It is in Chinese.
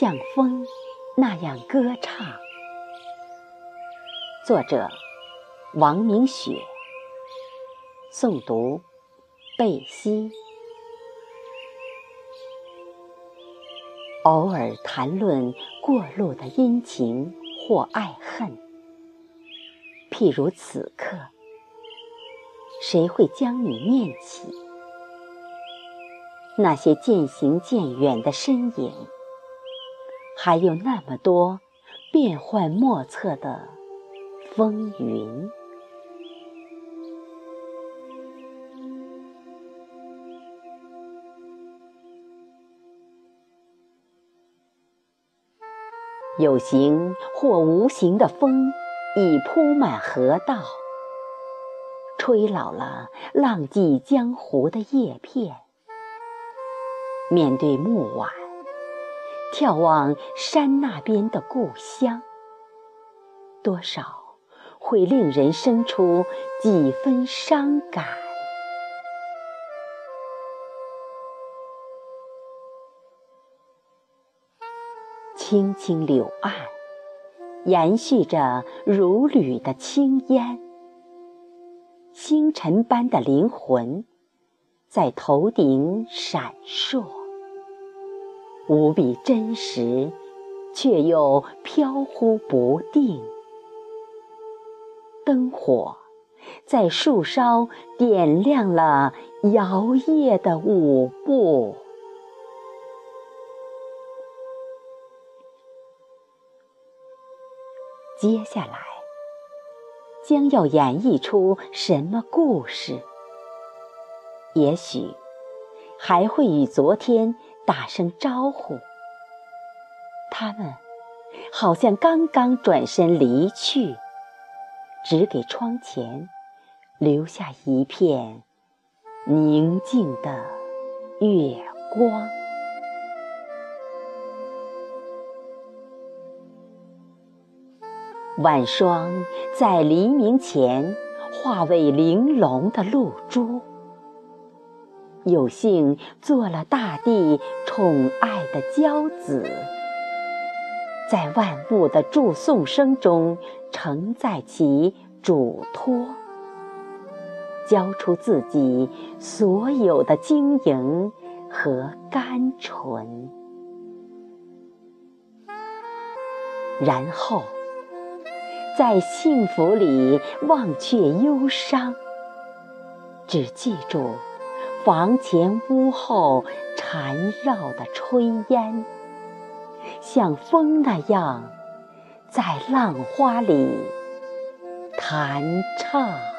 像风那样歌唱。作者：王明雪。诵读：贝西。偶尔谈论过路的阴晴或爱恨，譬如此刻，谁会将你念起？那些渐行渐远的身影，还有那么多变幻莫测的风云。有形或无形的风，已铺满河道，吹老了浪迹江湖的叶片。面对暮晚，眺望山那边的故乡，多少会令人生出几分伤感。青青柳岸，延续着如缕的青烟。星辰般的灵魂，在头顶闪烁，无比真实，却又飘忽不定。灯火在树梢点亮了摇曳的舞步。接下来将要演绎出什么故事？也许还会与昨天打声招呼。他们好像刚刚转身离去，只给窗前留下一片宁静的月光。晚霜在黎明前化为玲珑的露珠，有幸做了大地宠爱的娇子，在万物的祝颂声中承载起嘱托，交出自己所有的晶莹和甘醇，然后。在幸福里忘却忧伤，只记住房前屋后缠绕的炊烟，像风那样在浪花里弹唱。